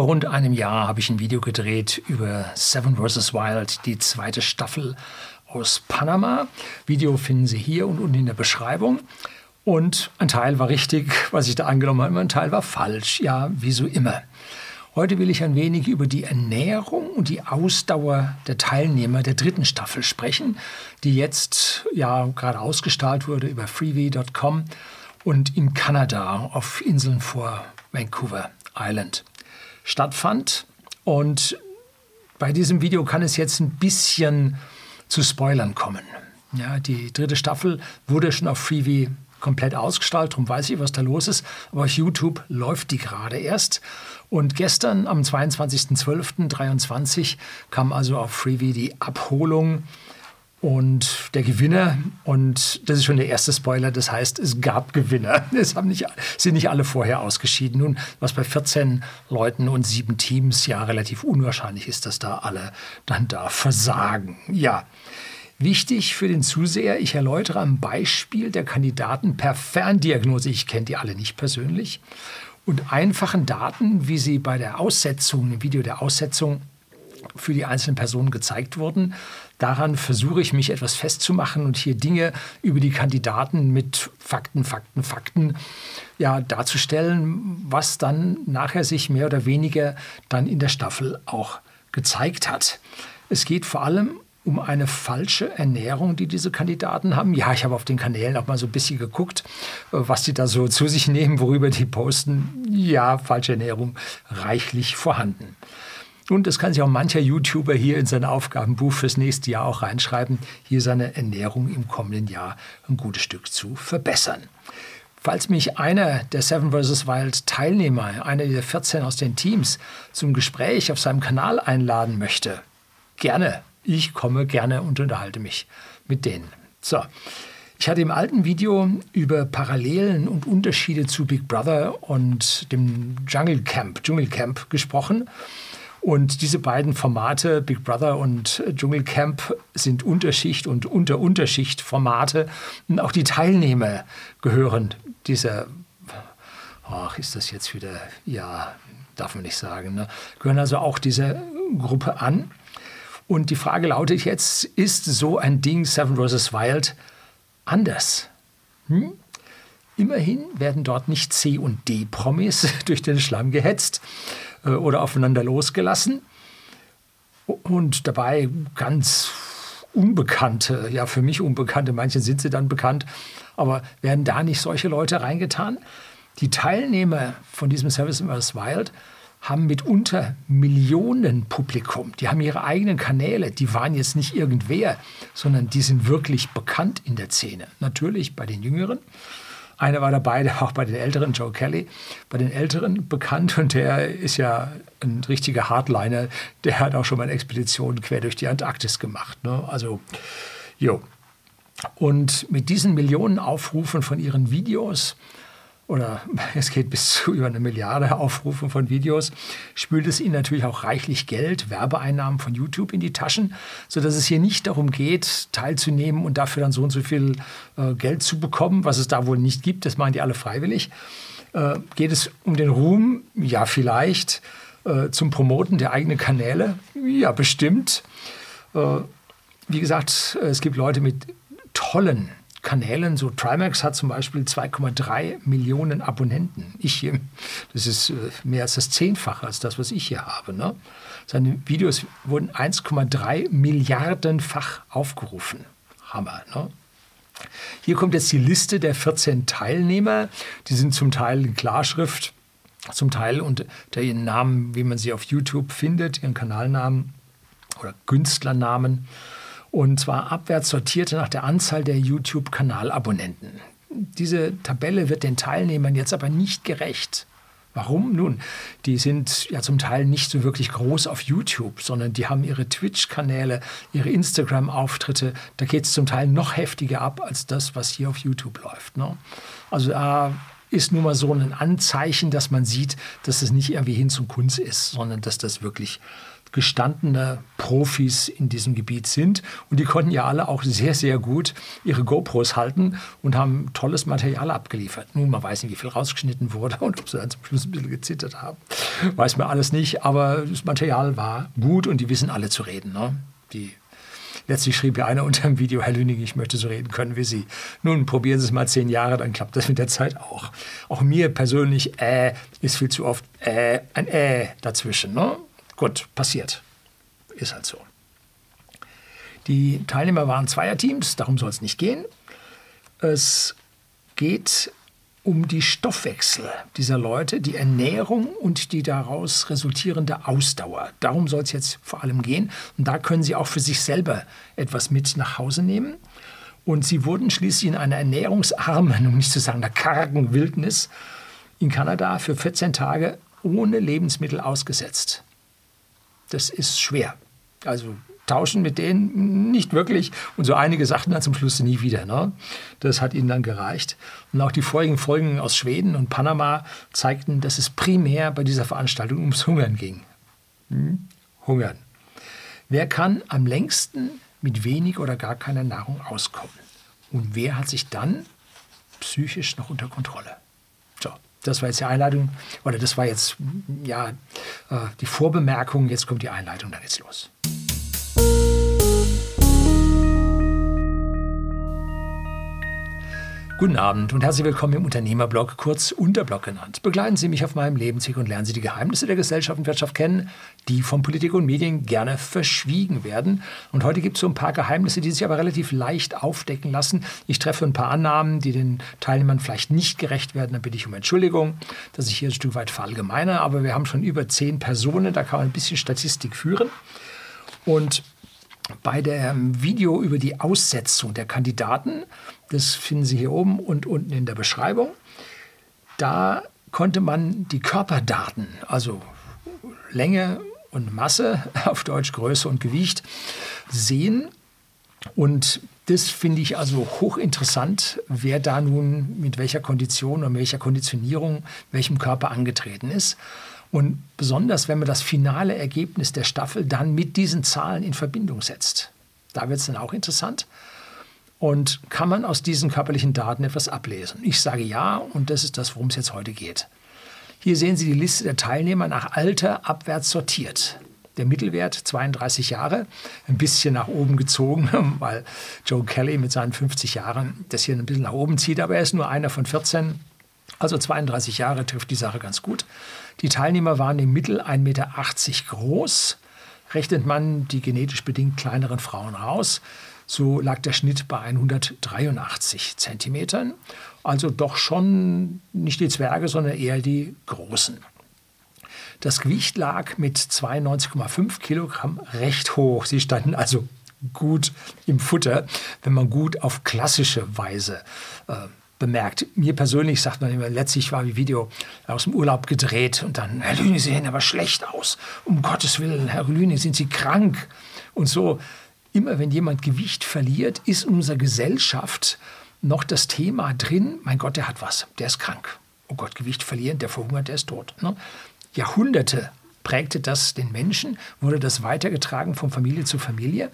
Vor rund einem Jahr habe ich ein Video gedreht über Seven vs. Wild, die zweite Staffel aus Panama. Video finden Sie hier und unten in der Beschreibung. Und ein Teil war richtig, was ich da angenommen habe, ein Teil war falsch. Ja, wie so immer. Heute will ich ein wenig über die Ernährung und die Ausdauer der Teilnehmer der dritten Staffel sprechen, die jetzt ja gerade ausgestrahlt wurde über freevee.com und in Kanada auf Inseln vor Vancouver Island stattfand. Und bei diesem Video kann es jetzt ein bisschen zu Spoilern kommen. Ja, die dritte Staffel wurde schon auf Freevee komplett ausgestrahlt, darum weiß ich, was da los ist. Aber auf YouTube läuft die gerade erst. Und gestern am 22.12.23 kam also auf Freevee die Abholung und der Gewinner, und das ist schon der erste Spoiler, das heißt, es gab Gewinner. Es haben nicht, sind nicht alle vorher ausgeschieden. Nun, was bei 14 Leuten und sieben Teams ja relativ unwahrscheinlich ist, dass da alle dann da versagen. Ja. Wichtig für den Zuseher, ich erläutere am Beispiel der Kandidaten per Ferndiagnose, ich kenne die alle nicht persönlich, und einfachen Daten, wie sie bei der Aussetzung, im Video der Aussetzung für die einzelnen Personen gezeigt wurden. Daran versuche ich mich etwas festzumachen und hier Dinge über die Kandidaten mit Fakten, Fakten, Fakten ja, darzustellen, was dann nachher sich mehr oder weniger dann in der Staffel auch gezeigt hat. Es geht vor allem um eine falsche Ernährung, die diese Kandidaten haben. Ja, ich habe auf den Kanälen auch mal so ein bisschen geguckt, was die da so zu sich nehmen, worüber die posten. Ja, falsche Ernährung reichlich vorhanden. Und das kann sich auch mancher YouTuber hier in sein Aufgabenbuch fürs nächste Jahr auch reinschreiben, hier seine Ernährung im kommenden Jahr ein gutes Stück zu verbessern. Falls mich einer der Seven vs. Wild Teilnehmer, einer der 14 aus den Teams, zum Gespräch auf seinem Kanal einladen möchte, gerne. Ich komme gerne und unterhalte mich mit denen. So. Ich hatte im alten Video über Parallelen und Unterschiede zu Big Brother und dem Jungle Camp, Dschungelcamp gesprochen. Und diese beiden Formate, Big Brother und Dschungelcamp, sind Unterschicht und Unter-Unterschicht-Formate. Und auch die Teilnehmer gehören dieser, ach, ist das jetzt wieder, ja, darf man nicht sagen, ne? gehören also auch dieser Gruppe an. Und die Frage lautet jetzt, ist so ein Ding Seven vs. Wild anders? Hm? Immerhin werden dort nicht C- und D-Promis durch den Schlamm gehetzt, oder aufeinander losgelassen. Und dabei ganz Unbekannte, ja für mich Unbekannte, manche sind sie dann bekannt, aber werden da nicht solche Leute reingetan? Die Teilnehmer von diesem Service vs. Wild haben mitunter Millionen Publikum. Die haben ihre eigenen Kanäle. Die waren jetzt nicht irgendwer, sondern die sind wirklich bekannt in der Szene. Natürlich bei den Jüngeren, einer war dabei, der auch bei den Älteren, Joe Kelly, bei den Älteren bekannt und der ist ja ein richtiger Hardliner. Der hat auch schon mal eine Expedition quer durch die Antarktis gemacht. Ne? Also, jo. Und mit diesen Millionen Aufrufen von ihren Videos oder es geht bis zu über eine Milliarde Aufrufe von Videos, spült es ihnen natürlich auch reichlich Geld, Werbeeinnahmen von YouTube in die Taschen, sodass es hier nicht darum geht, teilzunehmen und dafür dann so und so viel äh, Geld zu bekommen, was es da wohl nicht gibt, das machen die alle freiwillig. Äh, geht es um den Ruhm? Ja, vielleicht. Äh, zum Promoten der eigenen Kanäle? Ja, bestimmt. Äh, wie gesagt, es gibt Leute mit tollen Kanälen, so Trimax hat zum Beispiel 2,3 Millionen Abonnenten. Ich hier, das ist äh, mehr als das Zehnfache als das, was ich hier habe. Ne? Seine Videos wurden 1,3 Milliardenfach aufgerufen. Hammer, ne? Hier kommt jetzt die Liste der 14 Teilnehmer. Die sind zum Teil in Klarschrift, zum Teil unter ihren Namen, wie man sie auf YouTube findet, ihren Kanalnamen oder Künstlernamen und zwar abwärts sortierte nach der Anzahl der YouTube-Kanalabonnenten. Diese Tabelle wird den Teilnehmern jetzt aber nicht gerecht. Warum? Nun, die sind ja zum Teil nicht so wirklich groß auf YouTube, sondern die haben ihre Twitch-Kanäle, ihre Instagram-Auftritte. Da geht es zum Teil noch heftiger ab als das, was hier auf YouTube läuft. Ne? Also da ist nun mal so ein Anzeichen, dass man sieht, dass es nicht irgendwie hin zum Kunst ist, sondern dass das wirklich gestandene Profis in diesem Gebiet sind. Und die konnten ja alle auch sehr, sehr gut ihre GoPros halten und haben tolles Material abgeliefert. Nun, man weiß nicht, wie viel rausgeschnitten wurde und ob sie dann zum Schluss ein bisschen gezittert haben. Weiß man alles nicht, aber das Material war gut und die wissen alle zu reden. Ne? Die Letztlich schrieb ja einer unter dem Video, Herr Lüning, ich möchte so reden können wie Sie. Nun, probieren Sie es mal zehn Jahre, dann klappt das mit der Zeit auch. Auch mir persönlich, äh, ist viel zu oft äh, ein äh dazwischen. Ne? Gut, passiert. Ist halt so. Die Teilnehmer waren Zweierteams, darum soll es nicht gehen. Es geht um die Stoffwechsel dieser Leute, die Ernährung und die daraus resultierende Ausdauer. Darum soll es jetzt vor allem gehen. Und da können Sie auch für sich selber etwas mit nach Hause nehmen. Und sie wurden schließlich in einer ernährungsarmen, um nicht zu sagen einer kargen Wildnis in Kanada für 14 Tage ohne Lebensmittel ausgesetzt. Das ist schwer. Also tauschen mit denen nicht wirklich. Und so einige sagten dann zum Schluss nie wieder. Ne? Das hat ihnen dann gereicht. Und auch die vorigen Folgen aus Schweden und Panama zeigten, dass es primär bei dieser Veranstaltung ums Hungern ging. Hm? Hungern. Wer kann am längsten mit wenig oder gar keiner Nahrung auskommen? Und wer hat sich dann psychisch noch unter Kontrolle? Das war jetzt die Einleitung, oder das war jetzt ja äh, die Vorbemerkung. Jetzt kommt die Einleitung, dann geht's los. Guten Abend und herzlich willkommen im Unternehmerblog, kurz Unterblog genannt. Begleiten Sie mich auf meinem Lebensweg und lernen Sie die Geheimnisse der Gesellschaft und Wirtschaft kennen, die von Politik und Medien gerne verschwiegen werden. Und heute gibt es so ein paar Geheimnisse, die sich aber relativ leicht aufdecken lassen. Ich treffe ein paar Annahmen, die den Teilnehmern vielleicht nicht gerecht werden. Da bitte ich um Entschuldigung, dass ich hier ein Stück weit verallgemeine. Aber wir haben schon über zehn Personen, da kann man ein bisschen Statistik führen. Und bei dem Video über die Aussetzung der Kandidaten, das finden Sie hier oben und unten in der Beschreibung, da konnte man die Körperdaten, also Länge und Masse, auf Deutsch Größe und Gewicht, sehen. Und das finde ich also hochinteressant, wer da nun mit welcher Kondition oder welcher Konditionierung welchem Körper angetreten ist. Und besonders, wenn man das finale Ergebnis der Staffel dann mit diesen Zahlen in Verbindung setzt. Da wird es dann auch interessant. Und kann man aus diesen körperlichen Daten etwas ablesen? Ich sage ja, und das ist das, worum es jetzt heute geht. Hier sehen Sie die Liste der Teilnehmer nach Alter abwärts sortiert. Der Mittelwert 32 Jahre, ein bisschen nach oben gezogen, weil Joe Kelly mit seinen 50 Jahren das hier ein bisschen nach oben zieht, aber er ist nur einer von 14. Also 32 Jahre trifft die Sache ganz gut. Die Teilnehmer waren im Mittel 1,80 Meter groß. Rechnet man die genetisch bedingt kleineren Frauen raus, so lag der Schnitt bei 183 Zentimetern. Also doch schon nicht die Zwerge, sondern eher die Großen. Das Gewicht lag mit 92,5 Kilogramm recht hoch. Sie standen also gut im Futter, wenn man gut auf klassische Weise äh, bemerkt. Mir persönlich sagt man immer, letztlich war ein Video aus dem Urlaub gedreht und dann, Herr Lüne, Sie sehen aber schlecht aus. Um Gottes Willen, Herr Lüne, sind Sie krank? Und so, immer wenn jemand Gewicht verliert, ist in unserer Gesellschaft noch das Thema drin, mein Gott, der hat was, der ist krank. Oh Gott, Gewicht verlieren, der verhungert, der ist tot. Ne? Jahrhunderte prägte das den Menschen, wurde das weitergetragen von Familie zu Familie.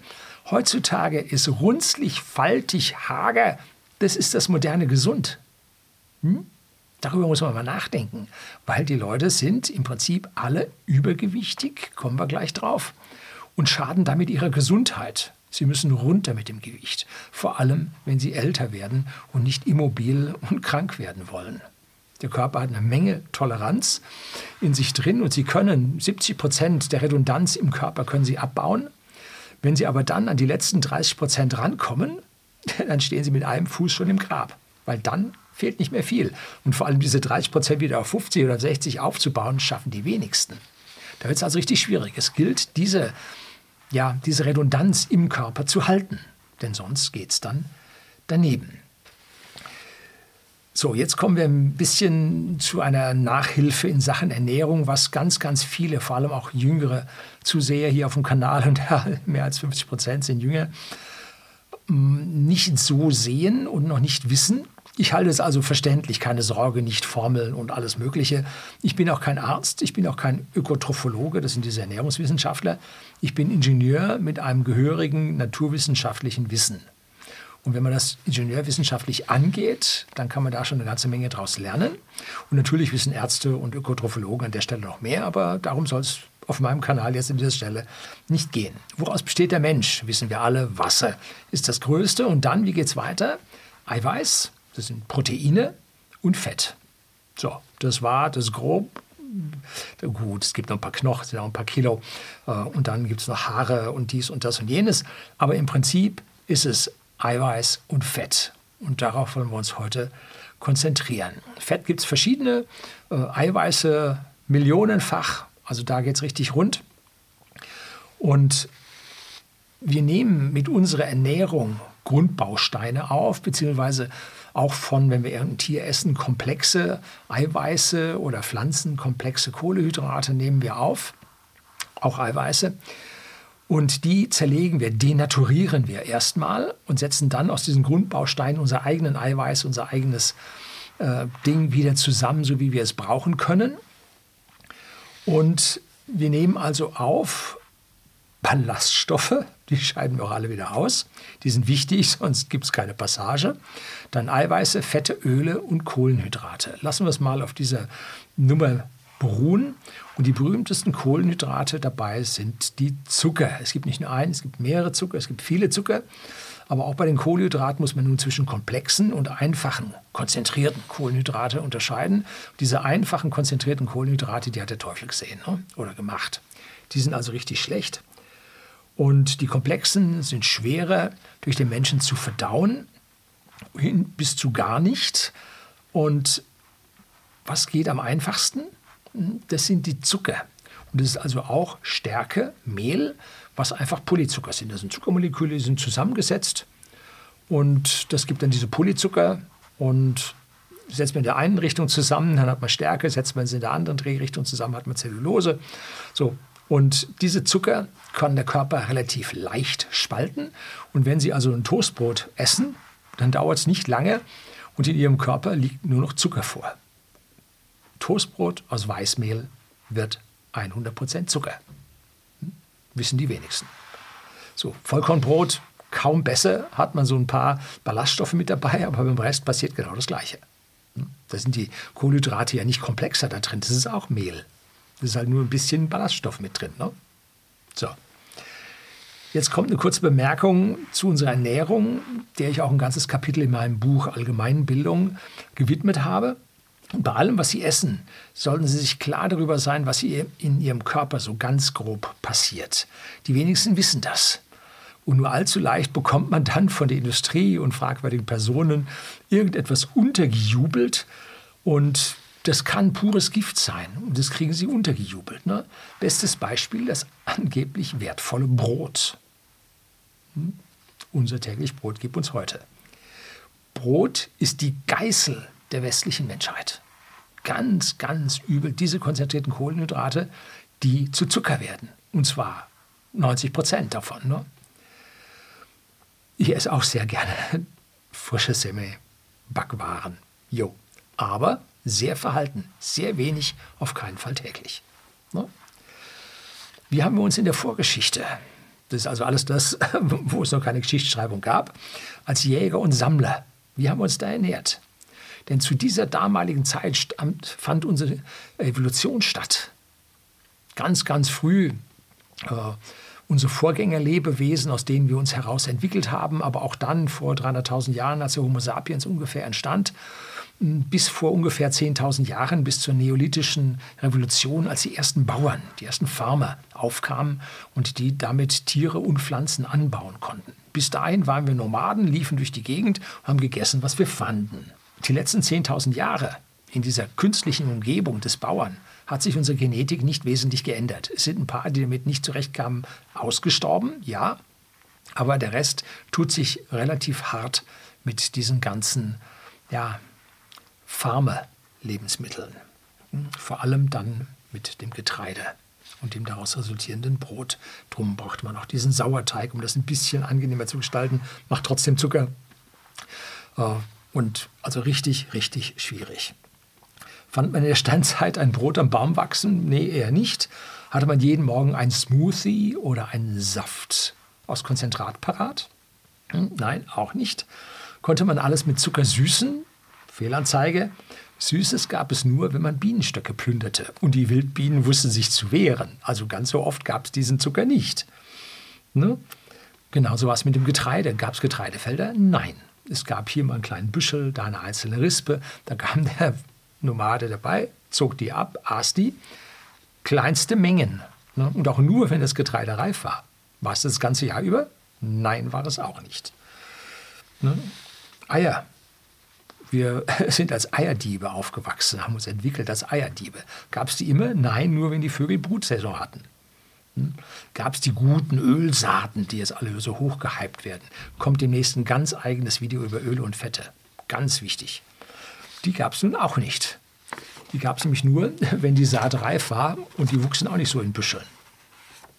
Heutzutage ist runzlig, faltig, hager das ist das moderne Gesund. Hm? Darüber muss man mal nachdenken, weil die Leute sind im Prinzip alle übergewichtig, kommen wir gleich drauf, und schaden damit ihrer Gesundheit. Sie müssen runter mit dem Gewicht, vor allem wenn sie älter werden und nicht immobil und krank werden wollen. Der Körper hat eine Menge Toleranz in sich drin und Sie können 70 Prozent der Redundanz im Körper können Sie abbauen. Wenn Sie aber dann an die letzten 30 Prozent rankommen, dann stehen sie mit einem Fuß schon im Grab, weil dann fehlt nicht mehr viel. Und vor allem diese 30 Prozent wieder auf 50 oder 60 aufzubauen, schaffen die wenigsten. Da wird es also richtig schwierig. Es gilt, diese, ja, diese Redundanz im Körper zu halten, denn sonst geht es dann daneben. So, jetzt kommen wir ein bisschen zu einer Nachhilfe in Sachen Ernährung, was ganz, ganz viele, vor allem auch jüngere Zuseher hier auf dem Kanal und ja, mehr als 50 Prozent sind jünger, nicht so sehen und noch nicht wissen. Ich halte es also verständlich, keine Sorge, nicht Formeln und alles Mögliche. Ich bin auch kein Arzt, ich bin auch kein Ökotrophologe, das sind diese Ernährungswissenschaftler. Ich bin Ingenieur mit einem gehörigen naturwissenschaftlichen Wissen. Und wenn man das ingenieurwissenschaftlich angeht, dann kann man da schon eine ganze Menge daraus lernen. Und natürlich wissen Ärzte und Ökotrophologen an der Stelle noch mehr, aber darum soll es auf meinem Kanal jetzt an dieser Stelle nicht gehen. Woraus besteht der Mensch? Wissen wir alle, Wasser ist das Größte. Und dann, wie geht es weiter? Eiweiß, das sind Proteine und Fett. So, das war das grob. Gut, es gibt noch ein paar Knochen, ein paar Kilo. Äh, und dann gibt es noch Haare und dies und das und jenes. Aber im Prinzip ist es Eiweiß und Fett. Und darauf wollen wir uns heute konzentrieren. Fett gibt es verschiedene, äh, Eiweiße millionenfach, also da geht es richtig rund. Und wir nehmen mit unserer Ernährung Grundbausteine auf, beziehungsweise auch von, wenn wir irgendein Tier essen, komplexe Eiweiße oder Pflanzen, komplexe Kohlehydrate nehmen wir auf, auch Eiweiße. Und die zerlegen wir, denaturieren wir erstmal und setzen dann aus diesen Grundbausteinen unser eigenen Eiweiß, unser eigenes äh, Ding wieder zusammen, so wie wir es brauchen können. Und wir nehmen also auf Ballaststoffe, die scheiden wir auch alle wieder aus. Die sind wichtig, sonst gibt es keine Passage. Dann Eiweiße, Fette, Öle und Kohlenhydrate. Lassen wir es mal auf dieser Nummer beruhen. Und die berühmtesten Kohlenhydrate dabei sind die Zucker. Es gibt nicht nur einen, es gibt mehrere Zucker, es gibt viele Zucker. Aber auch bei den Kohlenhydraten muss man nun zwischen komplexen und einfachen, konzentrierten Kohlenhydrate unterscheiden. Diese einfachen, konzentrierten Kohlenhydrate, die hat der Teufel gesehen ne? oder gemacht. Die sind also richtig schlecht. Und die komplexen sind schwerer durch den Menschen zu verdauen, bis zu gar nicht. Und was geht am einfachsten? Das sind die Zucker. Und das ist also auch Stärke, Mehl, was einfach Polyzucker sind. Das sind Zuckermoleküle, die sind zusammengesetzt. Und das gibt dann diese Polyzucker. Und setzt man in der einen Richtung zusammen, dann hat man Stärke, setzt man sie in der anderen Drehrichtung zusammen, hat man Zellulose. So, und diese Zucker kann der Körper relativ leicht spalten. Und wenn Sie also ein Toastbrot essen, dann dauert es nicht lange und in Ihrem Körper liegt nur noch Zucker vor. Toastbrot aus Weißmehl wird 100% Zucker. Hm? Wissen die wenigsten. So, Vollkornbrot kaum besser, hat man so ein paar Ballaststoffe mit dabei, aber beim Rest passiert genau das Gleiche. Hm? Da sind die Kohlenhydrate ja nicht komplexer da drin, das ist auch Mehl. Das ist halt nur ein bisschen Ballaststoff mit drin. Ne? So. Jetzt kommt eine kurze Bemerkung zu unserer Ernährung, der ich auch ein ganzes Kapitel in meinem Buch Allgemeinbildung gewidmet habe. Bei allem, was Sie essen, sollten Sie sich klar darüber sein, was in Ihrem Körper so ganz grob passiert. Die wenigsten wissen das. Und nur allzu leicht bekommt man dann von der Industrie und fragwürdigen Personen irgendetwas untergejubelt und das kann pures Gift sein und das kriegen sie untergejubelt. Ne? Bestes Beispiel, das angeblich wertvolle Brot. Hm? Unser täglich Brot gibt uns heute. Brot ist die Geißel der westlichen Menschheit. Ganz, ganz übel diese konzentrierten Kohlenhydrate, die zu Zucker werden. Und zwar 90 Prozent davon. Ne? Ich esse auch sehr gerne frische Semmel, Backwaren. Jo. Aber sehr verhalten, sehr wenig, auf keinen Fall täglich. Ne? Wie haben wir uns in der Vorgeschichte, das ist also alles das, wo es noch keine Geschichtsschreibung gab, als Jäger und Sammler, wie haben wir uns da ernährt? Denn zu dieser damaligen Zeit fand unsere Evolution statt. Ganz, ganz früh. Äh, unsere Vorgängerlebewesen, aus denen wir uns heraus entwickelt haben, aber auch dann vor 300.000 Jahren, als der Homo sapiens ungefähr entstand, bis vor ungefähr 10.000 Jahren, bis zur neolithischen Revolution, als die ersten Bauern, die ersten Farmer aufkamen und die damit Tiere und Pflanzen anbauen konnten. Bis dahin waren wir Nomaden, liefen durch die Gegend und haben gegessen, was wir fanden. Die letzten 10.000 Jahre in dieser künstlichen Umgebung des Bauern hat sich unsere Genetik nicht wesentlich geändert. Es sind ein paar, die damit nicht zurechtkamen, ausgestorben, ja, aber der Rest tut sich relativ hart mit diesen ganzen ja, Farmer-Lebensmitteln. Vor allem dann mit dem Getreide und dem daraus resultierenden Brot. Drum braucht man auch diesen Sauerteig, um das ein bisschen angenehmer zu gestalten. Macht trotzdem Zucker. Äh, Und also richtig, richtig schwierig. Fand man in der Steinzeit ein Brot am Baum wachsen? Nee, eher nicht. Hatte man jeden Morgen ein Smoothie oder einen Saft aus Konzentrat parat? Hm, nein, auch nicht. Konnte man alles mit Zucker süßen? Fehlanzeige. Süßes gab es nur, wenn man Bienenstöcke plünderte. Und die Wildbienen wussten sich zu wehren. Also ganz so oft gab es diesen Zucker nicht. Ne? Genauso war es mit dem Getreide. Gab es Getreidefelder? Nein. Es gab hier mal einen kleinen Büschel, da eine einzelne Rispe. Da kam der Nomade dabei, zog die ab, aß die. Kleinste Mengen. Ne? Und auch nur, wenn das Getreide reif war. War es das ganze Jahr über? Nein, war es auch nicht. Ne? Eier. Wir sind als Eierdiebe aufgewachsen, haben uns entwickelt als Eierdiebe. Gab es die immer? Nein, nur wenn die Vögel Brutsaison hatten. Hm? Gab es die guten Ölsaaten, die jetzt alle so hoch gehypt werden? Kommt demnächst ein ganz eigenes Video über Öle und Fette. Ganz wichtig. Die gab es nun auch nicht. Die gab es nämlich nur, wenn die Saat reif war und die wuchsen auch nicht so in Büscheln.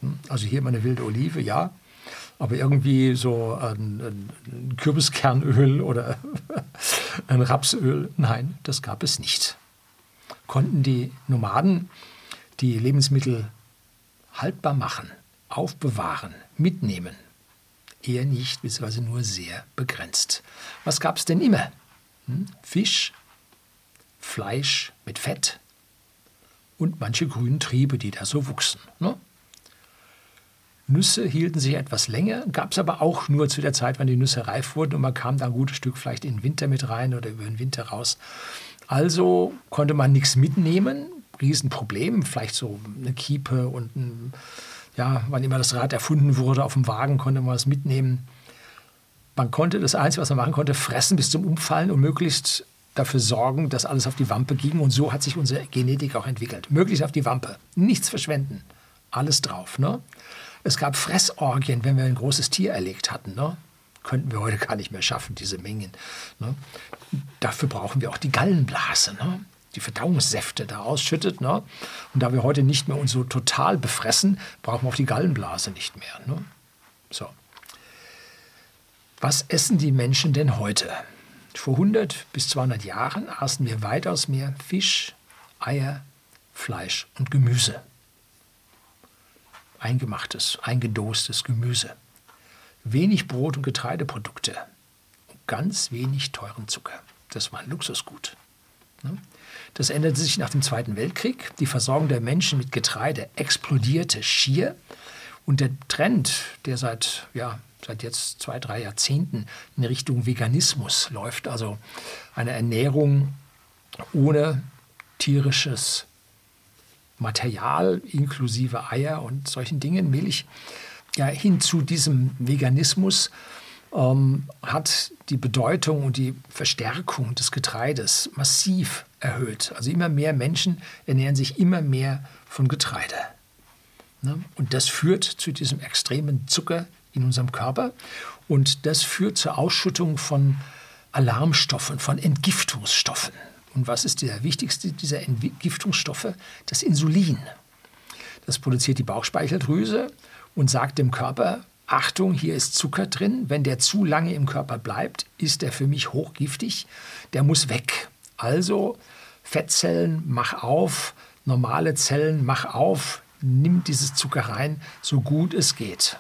Hm? Also hier meine wilde Olive, ja, aber irgendwie so ein, ein Kürbiskernöl oder ein Rapsöl, nein, das gab es nicht. Konnten die Nomaden die Lebensmittel haltbar machen, aufbewahren, mitnehmen? Eher nicht, beziehungsweise nur sehr begrenzt. Was gab es denn immer? Hm? Fisch, Fleisch mit Fett und manche grünen Triebe, die da so wuchsen. Ne? Nüsse hielten sich etwas länger, gab es aber auch nur zu der Zeit, wann die Nüsse reif wurden und man kam da ein gutes Stück vielleicht in den Winter mit rein oder über den Winter raus. Also konnte man nichts mitnehmen, Riesenproblem, vielleicht so eine Kiepe und ein, ja, wann immer das Rad erfunden wurde, auf dem Wagen konnte man was mitnehmen. Man konnte das Einzige, was man machen konnte, fressen bis zum Umfallen und möglichst dafür sorgen, dass alles auf die Wampe ging. Und so hat sich unsere Genetik auch entwickelt. Möglichst auf die Wampe. Nichts verschwenden. Alles drauf. Ne? Es gab Fressorgien, wenn wir ein großes Tier erlegt hatten. Ne? Könnten wir heute gar nicht mehr schaffen, diese Mengen. Ne? Dafür brauchen wir auch die Gallenblase, ne? die Verdauungssäfte da ausschüttet. Ne? Und da wir heute nicht mehr uns so total befressen, brauchen wir auch die Gallenblase nicht mehr. Ne? So. Was essen die Menschen denn heute? Vor 100 bis 200 Jahren aßen wir weitaus mehr Fisch, Eier, Fleisch und Gemüse eingemachtes, eingedostes Gemüse, wenig Brot und Getreideprodukte und ganz wenig teuren Zucker. Das war ein Luxusgut. Ne? Das änderte sich nach dem Zweiten Weltkrieg. Die Versorgung der Menschen mit Getreide explodierte schier. Und der Trend, der seit, ja, seit jetzt zwei, drei Jahrzehnten in Richtung Veganismus läuft, also eine Ernährung ohne tierisches Material inklusive Eier und solchen Dingen, Milch, ja, hin zu diesem Veganismus ähm, hat die Bedeutung und die Verstärkung des Getreides massiv erhöht. Also immer mehr Menschen ernähren sich immer mehr von Getreide. Ne? Und das führt zu diesem extremen Zucker in unserem Körper und das führt zur Ausschüttung von Alarmstoffen, von Entgiftungsstoffen. Und was ist der wichtigste dieser Entgiftungsstoffe? Das Insulin. Das produziert die Bauchspeicheldrüse und sagt dem Körper, Achtung, hier ist Zucker drin. Wenn der zu lange im Körper bleibt, ist er für mich hochgiftig. Der muss weg. Also Fettzellen, mach auf. Normale Zellen, mach auf. Nimm dieses Zucker rein, so gut es geht.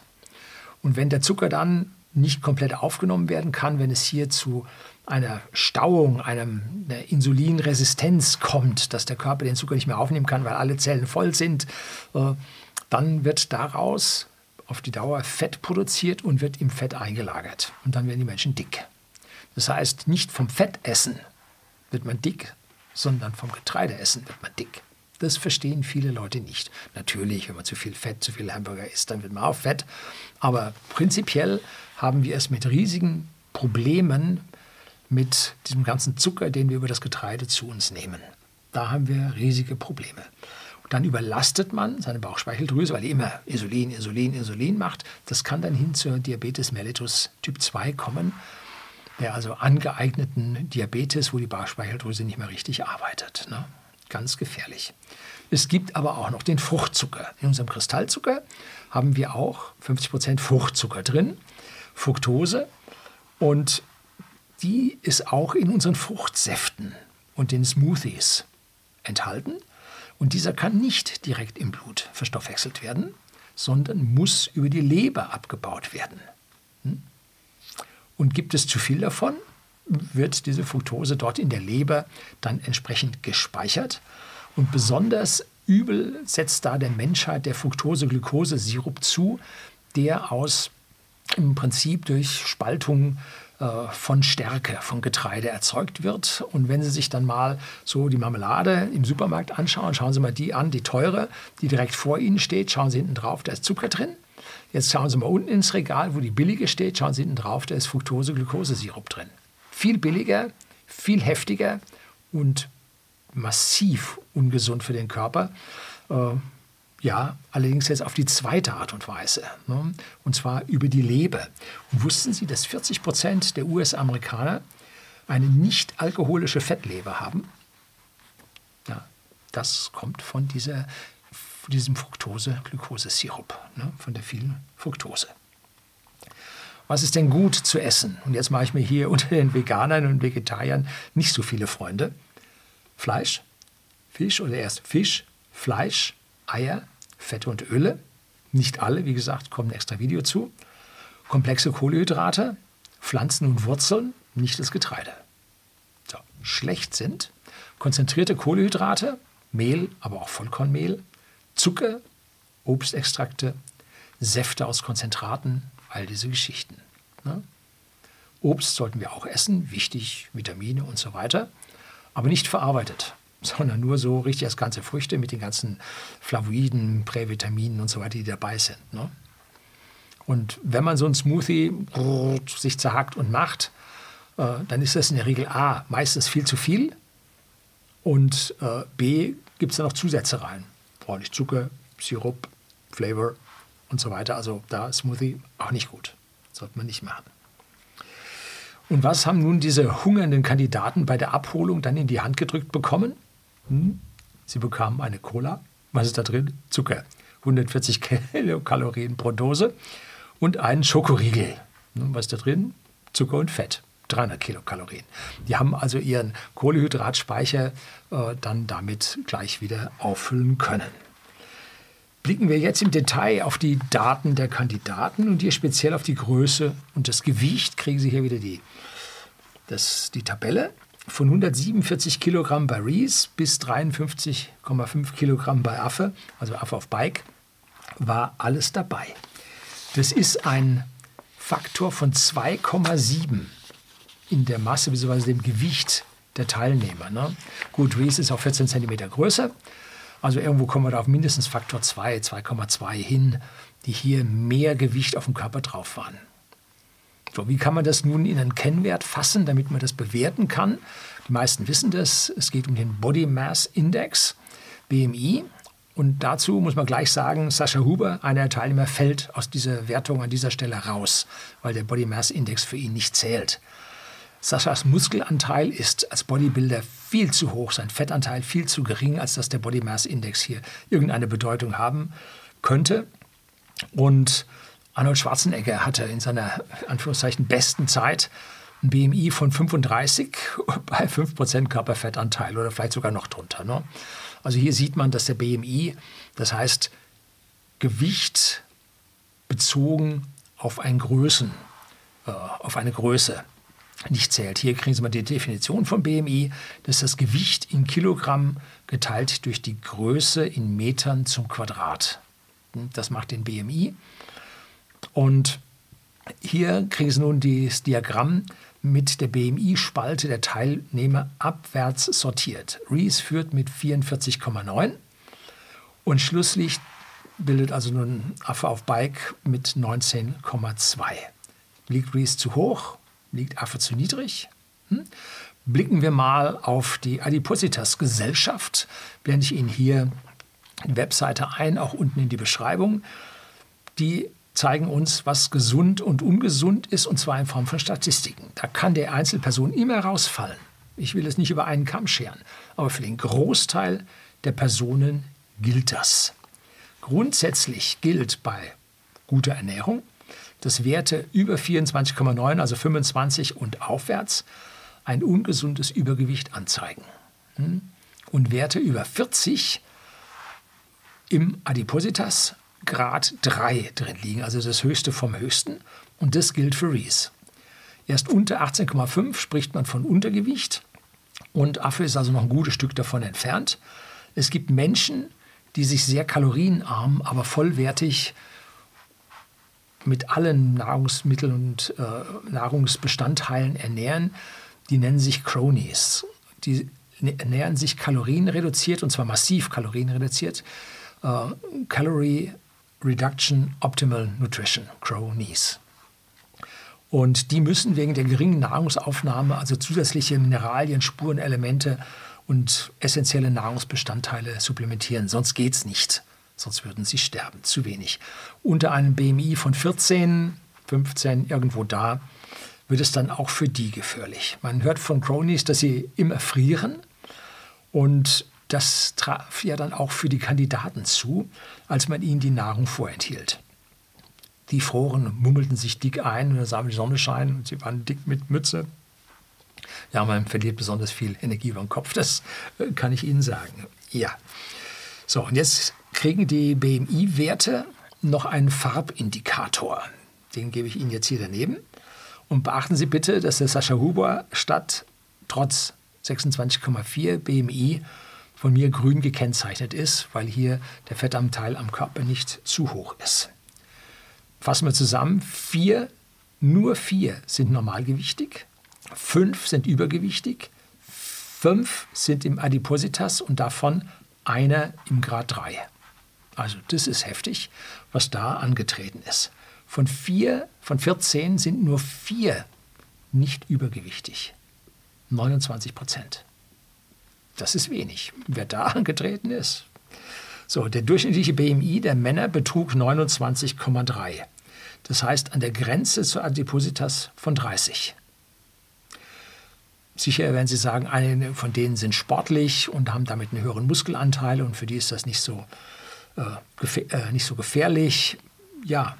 Und wenn der Zucker dann nicht komplett aufgenommen werden kann, wenn es hier zu einer Stauung, einem, einer Insulinresistenz kommt, dass der Körper den Zucker nicht mehr aufnehmen kann, weil alle Zellen voll sind, äh, dann wird daraus auf die Dauer Fett produziert und wird im Fett eingelagert. Und dann werden die Menschen dick. Das heißt, nicht vom Fettessen wird man dick, sondern vom Getreideessen wird man dick. Das verstehen viele Leute nicht. Natürlich, wenn man zu viel Fett, zu viel Hamburger isst, dann wird man auch fett. Aber prinzipiell haben wir es mit riesigen Problemen mit diesem ganzen Zucker, den wir über das Getreide zu uns nehmen. Da haben wir riesige Probleme. Und dann überlastet man seine Bauchspeicheldrüse, weil die immer Insulin, Insulin, Insulin macht. Das kann dann hin zur Diabetes mellitus Typ 2 kommen, der also angeeigneten Diabetes, wo die Bauchspeicheldrüse nicht mehr richtig arbeitet. Ne? Ganz gefährlich. Es gibt aber auch noch den Fruchtzucker. In unserem Kristallzucker haben wir auch 50% Fruchtzucker drin, Fructose. Und die ist auch in unseren Fruchtsäften und den Smoothies enthalten. Und dieser kann nicht direkt im Blut verstoffwechselt werden, sondern muss über die Leber abgebaut werden. Hm? Und gibt es zu viel davon, wird diese Fructose dort in der Leber dann entsprechend gespeichert. Und besonders übel setzt da der Menschheit der Fructose-Glucose-Sirup zu, der aus im Prinzip durch Spaltung von Stärke, von Getreide erzeugt wird. Und wenn Sie sich dann mal so die Marmelade im Supermarkt anschauen, schauen Sie mal die an, die teure, die direkt vor Ihnen steht, schauen Sie hinten drauf, da ist Zucker drin. Jetzt schauen Sie mal unten ins Regal, wo die billige steht, schauen Sie hinten drauf, da ist Fructose-Glucose-Sirup drin. Viel billiger, viel heftiger und massiv ungesund für den Körper. Ja, allerdings jetzt auf die zweite Art und Weise, ne? und zwar über die Leber. Und wussten Sie, dass 40 Prozent der US-Amerikaner eine nicht alkoholische Fettleber haben? Ja, das kommt von, dieser, von diesem Fructose-Glukose-Sirup, ne? von der vielen Fructose. Was ist denn gut zu essen? Und jetzt mache ich mir hier unter den Veganern und Vegetariern nicht so viele Freunde. Fleisch, Fisch oder erst Fisch, Fleisch, Eier, Fette und Öle. Nicht alle, wie gesagt, kommen ein extra Video zu. Komplexe Kohlenhydrate, Pflanzen und Wurzeln, nicht das Getreide. So, schlecht sind konzentrierte Kohlenhydrate, Mehl, aber auch Vollkornmehl, Zucker, Obstextrakte, Säfte aus Konzentraten, all diese Geschichten. Ne? Obst sollten wir auch essen, wichtig, Vitamine und so weiter, aber nicht verarbeitet sondern nur so richtig als ganze Früchte mit den ganzen Flavoiden, Prävitaminen und so weiter, die dabei sind. Ne? Und wenn man so ein Smoothie sich zerhackt und macht, äh, dann ist das in der Regel A, meistens viel zu viel und äh, B, gibt es da noch Zusätze rein. Ordentlich Zucker, Sirup, Flavor und so weiter. Also da Smoothie auch nicht gut. Sollte man nicht machen. Und was haben nun diese hungernden Kandidaten bei der Abholung dann in die Hand gedrückt bekommen? Hm? Sie bekamen eine Cola. Was ist da drin? Zucker. 140 Kilokalorien pro Dose. Und einen Schokoriegel. Was ist da drin? Zucker und Fett. 300 Kilokalorien. Die haben also ihren Kohlehydratspeicher äh, dann damit gleich wieder auffüllen können. Blicken wir jetzt im Detail auf die Daten der Kandidaten und hier speziell auf die Größe und das Gewicht. Kriegen Sie hier wieder die, das, die Tabelle von 147 Kilogramm bei Reese bis 53,5 Kilogramm bei Affe, also Affe auf Bike, war alles dabei. Das ist ein Faktor von 2,7 in der Masse bzw. dem Gewicht der Teilnehmer. Ne? Gut, Reese ist auch 14 cm größer, also irgendwo kommen wir da auf mindestens Faktor 2, 2,2 hin, die hier mehr Gewicht auf dem Körper drauf waren. So, wie kann man das nun in einen Kennwert fassen, damit man das bewerten kann? Die meisten wissen das. Es geht um den Body Mass Index, BMI. Und dazu muss man gleich sagen, Sascha Huber, einer der Teilnehmer, fällt aus dieser Wertung an dieser Stelle raus, weil der Body Mass Index für ihn nicht zählt. Saschas Muskelanteil ist als Bodybuilder viel zu hoch, sein Fettanteil viel zu gering, als dass der Body Mass Index hier irgendeine Bedeutung haben könnte. Und Arnold Schwarzenegger hatte in seiner Anführungszeichen besten Zeit ein BMI von 35 bei 5% Körperfettanteil oder vielleicht sogar noch drunter. Ne? Also hier sieht man, dass der BMI, das heißt Gewicht bezogen auf, ein Größen, äh, auf eine Größe nicht zählt. Hier kriegen Sie mal die Definition von BMI. Das ist das Gewicht in Kilogramm geteilt durch die Größe in Metern zum Quadrat. Das macht den BMI. Und hier kriegen Sie nun das Diagramm mit der BMI-Spalte der Teilnehmer abwärts sortiert. Reese führt mit 44,9 und Schlusslicht bildet also nun Affe auf Bike mit 19,2. Liegt Reese zu hoch? Liegt Affe zu niedrig? Hm? Blicken wir mal auf die Adipositas-Gesellschaft. Blende ich Ihnen hier die Webseite ein, auch unten in die Beschreibung. Die zeigen uns, was gesund und ungesund ist, und zwar in Form von Statistiken. Da kann der Einzelperson immer rausfallen. Ich will es nicht über einen Kamm scheren, aber für den Großteil der Personen gilt das. Grundsätzlich gilt bei guter Ernährung, dass Werte über 24,9, also 25 und aufwärts, ein ungesundes Übergewicht anzeigen. Hm? Und Werte über 40 im Adipositas Grad 3 drin liegen, also das höchste vom höchsten. Und das gilt für Reese. Erst unter 18,5 spricht man von Untergewicht und Affe ist also noch ein gutes Stück davon entfernt. Es gibt Menschen, die sich sehr kalorienarm, aber vollwertig mit allen Nahrungsmitteln und äh, Nahrungsbestandteilen ernähren. Die nennen sich Cronies. Die ernähren sich kalorienreduziert und zwar massiv kalorienreduziert. Äh, Calorie Reduction Optimal Nutrition, Cronies. Und die müssen wegen der geringen Nahrungsaufnahme, also zusätzliche Mineralien, Spurenelemente und essentielle Nahrungsbestandteile supplementieren. Sonst geht es nicht. Sonst würden sie sterben. Zu wenig. Unter einem BMI von 14, 15, irgendwo da, wird es dann auch für die gefährlich. Man hört von Cronies, dass sie immer frieren. Und das traf ja dann auch für die Kandidaten zu, als man ihnen die Nahrung vorenthielt. Die froren, mummelten sich dick ein und dann sah man die Sonne scheinen und sie waren dick mit Mütze. Ja, man verliert besonders viel Energie über den Kopf, das äh, kann ich Ihnen sagen. Ja. So, und jetzt kriegen die BMI-Werte noch einen Farbindikator. Den gebe ich Ihnen jetzt hier daneben. Und beachten Sie bitte, dass der Sascha Huber statt trotz 26,4 BMI von mir grün gekennzeichnet ist, weil hier der Fettanteil am Körper nicht zu hoch ist. Fassen wir zusammen, vier, nur vier sind normalgewichtig, fünf sind übergewichtig, fünf sind im Adipositas und davon einer im Grad 3. Also das ist heftig, was da angetreten ist. Von vier, von 14 sind nur vier nicht übergewichtig. 29 Prozent. Das ist wenig, wer da angetreten ist. So, der durchschnittliche BMI der Männer betrug 29,3. Das heißt an der Grenze zur Adipositas von 30. Sicher werden Sie sagen, einige von denen sind sportlich und haben damit einen höheren Muskelanteil und für die ist das nicht so, äh, äh, nicht so gefährlich. Ja,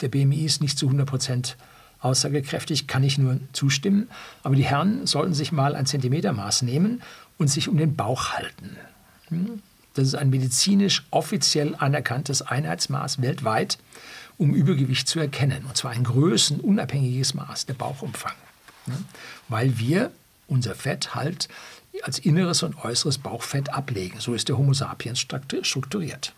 der BMI ist nicht zu 100 Prozent aussagekräftig, kann ich nur zustimmen. Aber die Herren sollten sich mal ein Zentimetermaß nehmen und sich um den Bauch halten. Hm? Das ist ein medizinisch offiziell anerkanntes Einheitsmaß weltweit, um Übergewicht zu erkennen. Und zwar ein größenunabhängiges Maß, der Bauchumfang. Hm? Weil wir unser Fett halt als inneres und äußeres Bauchfett ablegen. So ist der Homo sapiens strukturiert.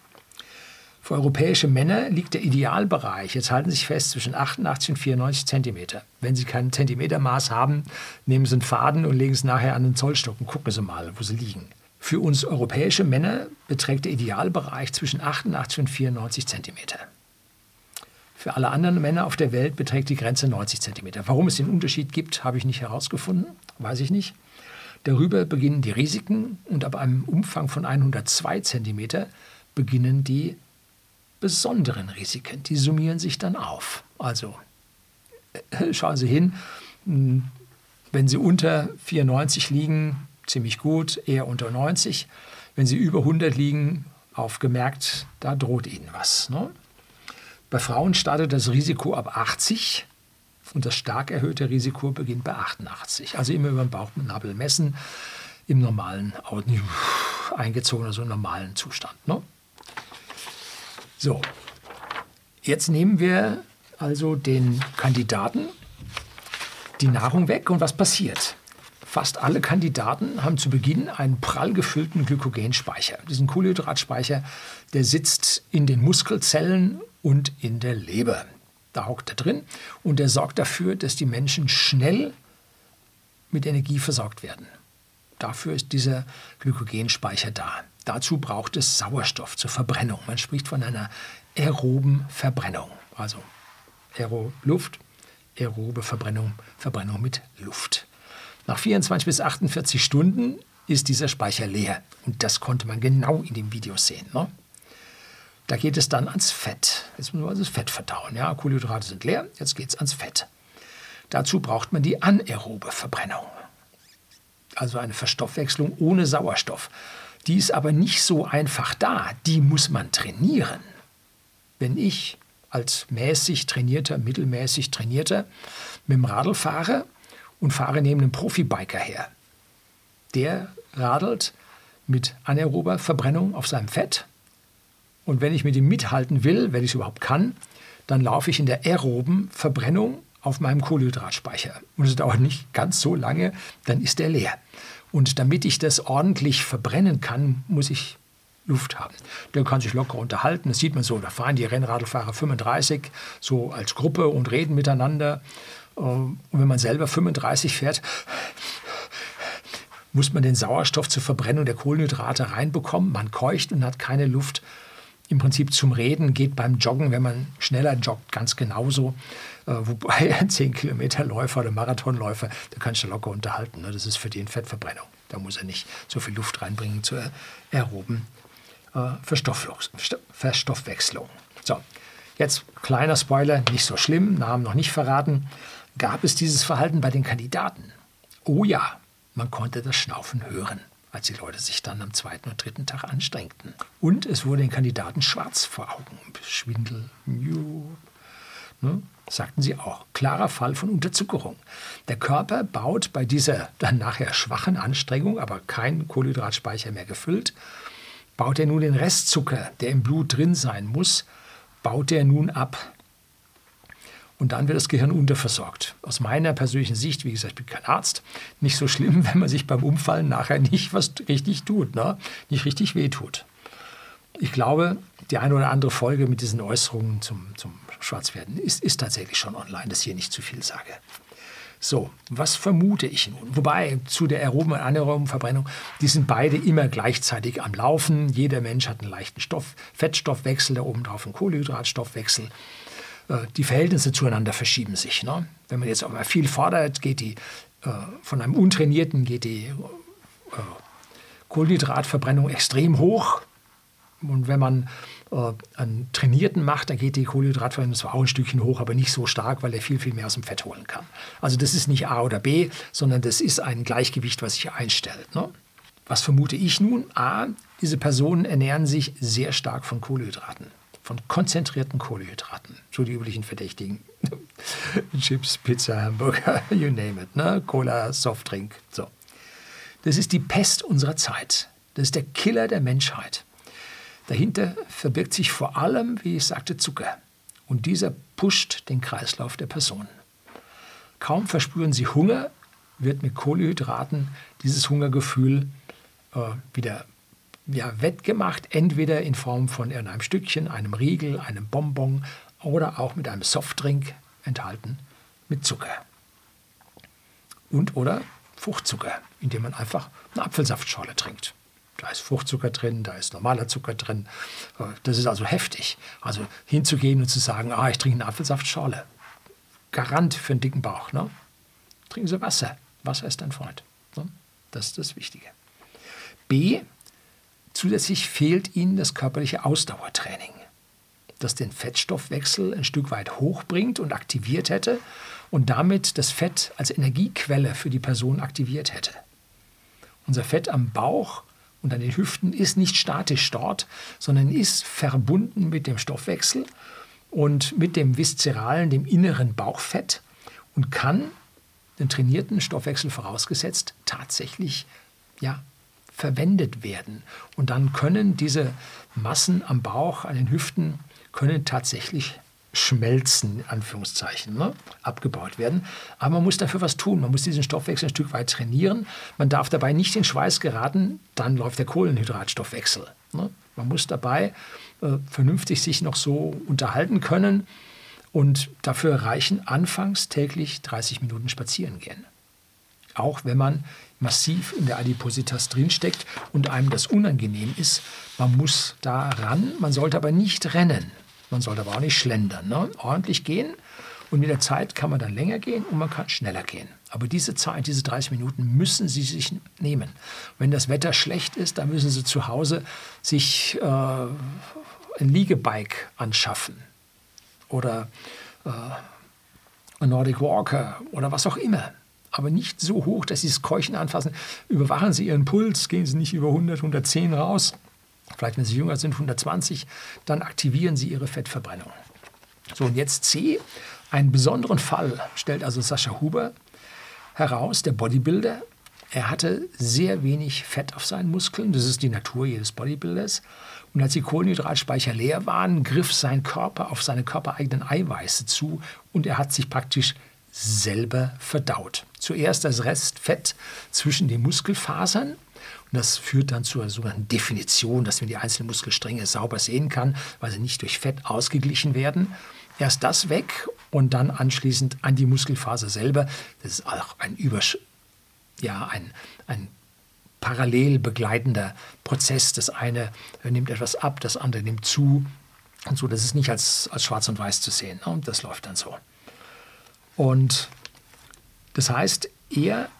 Für europäische Männer liegt der Idealbereich, jetzt halten Sie sich fest, zwischen 88 und 94 Zentimeter. Wenn Sie kein Zentimetermaß haben, nehmen Sie einen Faden und legen es nachher an den Zollstock und gucken Sie mal, wo sie liegen. Für uns europäische Männer beträgt der Idealbereich zwischen 88 und 94 Zentimeter. Für alle anderen Männer auf der Welt beträgt die Grenze 90 Zentimeter. Warum es den Unterschied gibt, habe ich nicht herausgefunden, weiß ich nicht. Darüber beginnen die Risiken und ab einem Umfang von 102 Zentimeter beginnen die besonderen Risiken, die summieren sich dann auf. Also äh, schauen Sie hin, hm, wenn Sie unter 94 liegen, ziemlich gut, eher unter 90. Wenn Sie über 100 liegen, aufgemerkt, da droht Ihnen was. Ne? Bei Frauen startet das Risiko ab 80 und das stark erhöhte Risiko beginnt bei 88. Also immer über den Bauchnabel messen im normalen, eingezogen, also im normalen Zustand. Ne? So, jetzt nehmen wir also den Kandidaten die Nahrung weg und was passiert? Fast alle Kandidaten haben zu Beginn einen prall gefüllten Glykogenspeicher. Diesen Kohlenhydratspeicher, der sitzt in den Muskelzellen und in der Leber. Da hockt er drin und der sorgt dafür, dass die Menschen schnell mit Energie versorgt werden. Dafür ist dieser Glykogenspeicher da. Dazu braucht es Sauerstoff zur Verbrennung. Man spricht von einer aeroben Verbrennung. Also Aero Luft, aerobe Verbrennung, Verbrennung mit Luft. Nach 24 bis 48 Stunden ist dieser Speicher leer. Und das konnte man genau in dem Video sehen. Ne? Da geht es dann ans Fett. Jetzt muss man also das Fett verdauen. Ja, Kohlenhydrate sind leer, jetzt geht es ans Fett. Dazu braucht man die anaerobe Verbrennung also eine Verstoffwechslung ohne Sauerstoff. Die ist aber nicht so einfach da, die muss man trainieren. Wenn ich als mäßig trainierter, mittelmäßig trainierter mit dem Radl fahre und fahre neben einem Profibiker her. Der radelt mit anaerober Verbrennung auf seinem Fett. Und wenn ich mit ihm mithalten will, wenn ich es überhaupt kann, dann laufe ich in der aeroben Verbrennung auf meinem Kohlenhydratspeicher. Und es dauert nicht ganz so lange, dann ist er leer. Und damit ich das ordentlich verbrennen kann, muss ich Luft haben. Der kann sich locker unterhalten. Das sieht man so. Da fahren die Rennradlfahrer 35 so als Gruppe und reden miteinander. Äh, und wenn man selber 35 fährt, muss man den Sauerstoff zur Verbrennung der Kohlenhydrate reinbekommen. Man keucht und hat keine Luft. Im Prinzip zum Reden geht beim Joggen, wenn man schneller joggt, ganz genauso. Äh, wobei ein 10 Kilometer Läufer oder Marathonläufer, der kann sich locker unterhalten. Ne? Das ist für den Fettverbrennung. Da muss er nicht so viel Luft reinbringen zur aeroben äh, Verstoffwechslung. So, jetzt kleiner Spoiler, nicht so schlimm, Namen noch nicht verraten. Gab es dieses Verhalten bei den Kandidaten? Oh ja, man konnte das Schnaufen hören, als die Leute sich dann am zweiten und dritten Tag anstrengten. Und es wurde den Kandidaten schwarz vor Augen. Schwindel, ne, sagten sie auch. Klarer Fall von Unterzuckerung. Der Körper baut bei dieser dann nachher schwachen Anstrengung, aber kein Kohlenhydratspeicher mehr gefüllt, baut er nun den Restzucker, der im Blut drin sein muss, baut er nun ab. Und dann wird das Gehirn unterversorgt. Aus meiner persönlichen Sicht, wie gesagt, ich bin kein Arzt, nicht so schlimm, wenn man sich beim Umfallen nachher nicht was richtig tut, ne? nicht richtig wehtut. Ich glaube, die eine oder andere Folge mit diesen Äußerungen zum, zum Schwarzwerden ist, ist tatsächlich schon online, dass ich hier nicht zu viel sage. So, was vermute ich nun? Wobei zu der aeroben und anaeroben Verbrennung, die sind beide immer gleichzeitig am Laufen. Jeder Mensch hat einen leichten Stoff, Fettstoffwechsel, da oben drauf einen Kohlenhydratstoffwechsel. Äh, die Verhältnisse zueinander verschieben sich. Ne? Wenn man jetzt aber viel fordert, geht die äh, von einem Untrainierten geht die äh, Kohlenhydratverbrennung extrem hoch. Und wenn man äh, einen Trainierten macht, dann geht die Kohlenhydratverbrennung zwar auch ein Stückchen hoch, aber nicht so stark, weil er viel, viel mehr aus dem Fett holen kann. Also das ist nicht A oder B, sondern das ist ein Gleichgewicht, was sich einstellt. Ne? Was vermute ich nun? A, diese Personen ernähren sich sehr stark von Kohlenhydraten, von konzentrierten Kohlenhydraten, so die üblichen Verdächtigen. Chips, Pizza, Hamburger, you name it, ne? Cola, Softdrink, so. Das ist die Pest unserer Zeit. Das ist der Killer der Menschheit. Dahinter verbirgt sich vor allem, wie ich sagte, Zucker. Und dieser pusht den Kreislauf der Person. Kaum verspüren sie Hunger, wird mit Kohlenhydraten dieses Hungergefühl äh, wieder ja, wettgemacht, entweder in Form von einem Stückchen, einem Riegel, einem Bonbon oder auch mit einem Softdrink enthalten mit Zucker. Und oder Fruchtzucker, indem man einfach eine Apfelsaftschorle trinkt. Da ist Fruchtzucker drin, da ist normaler Zucker drin. Das ist also heftig. Also hinzugehen und zu sagen, ah, ich trinke eine Apfelsaftschorle. Garant für einen dicken Bauch. Ne? Trinken Sie Wasser. Wasser ist dein Freund. Ne? Das ist das Wichtige. B. Zusätzlich fehlt Ihnen das körperliche Ausdauertraining, das den Fettstoffwechsel ein Stück weit hochbringt und aktiviert hätte und damit das Fett als Energiequelle für die Person aktiviert hätte. Unser Fett am Bauch und an den Hüften ist nicht statisch dort, sondern ist verbunden mit dem Stoffwechsel und mit dem viszeralen, dem inneren Bauchfett und kann den trainierten Stoffwechsel vorausgesetzt tatsächlich ja, verwendet werden. Und dann können diese Massen am Bauch, an den Hüften, können tatsächlich schmelzen, in Anführungszeichen, ne, abgebaut werden. Aber man muss dafür was tun. Man muss diesen Stoffwechsel ein Stück weit trainieren. Man darf dabei nicht in Schweiß geraten, dann läuft der Kohlenhydratstoffwechsel. Ne. Man muss dabei äh, vernünftig sich noch so unterhalten können. Und dafür reichen anfangs täglich 30 Minuten spazieren gehen. Auch wenn man massiv in der Adipositas drinsteckt und einem das unangenehm ist, man muss da ran, man sollte aber nicht rennen. Man sollte aber auch nicht schlendern. Ne? Ordentlich gehen und mit der Zeit kann man dann länger gehen und man kann schneller gehen. Aber diese Zeit, diese 30 Minuten müssen Sie sich nehmen. Wenn das Wetter schlecht ist, dann müssen Sie zu Hause sich äh, ein Liegebike anschaffen oder äh, ein Nordic Walker oder was auch immer. Aber nicht so hoch, dass Sie das Keuchen anfassen. Überwachen Sie Ihren Puls, gehen Sie nicht über 100, 110 raus vielleicht wenn Sie jünger sind, 120, dann aktivieren Sie Ihre Fettverbrennung. So, und jetzt C. Einen besonderen Fall stellt also Sascha Huber heraus, der Bodybuilder. Er hatte sehr wenig Fett auf seinen Muskeln. Das ist die Natur jedes Bodybuilders. Und als die Kohlenhydratspeicher leer waren, griff sein Körper auf seine körpereigenen Eiweiße zu und er hat sich praktisch selber verdaut. Zuerst das Restfett zwischen den Muskelfasern. Und das führt dann zur sogenannten Definition, dass man die einzelnen Muskelstränge sauber sehen kann, weil sie nicht durch Fett ausgeglichen werden. Erst das weg und dann anschließend an die Muskelfaser selber. Das ist auch ein Übersch ja, ein, ein parallel begleitender Prozess. Das eine nimmt etwas ab, das andere nimmt zu. Und so, das ist nicht als, als schwarz und weiß zu sehen. Und das läuft dann so. Und das heißt, er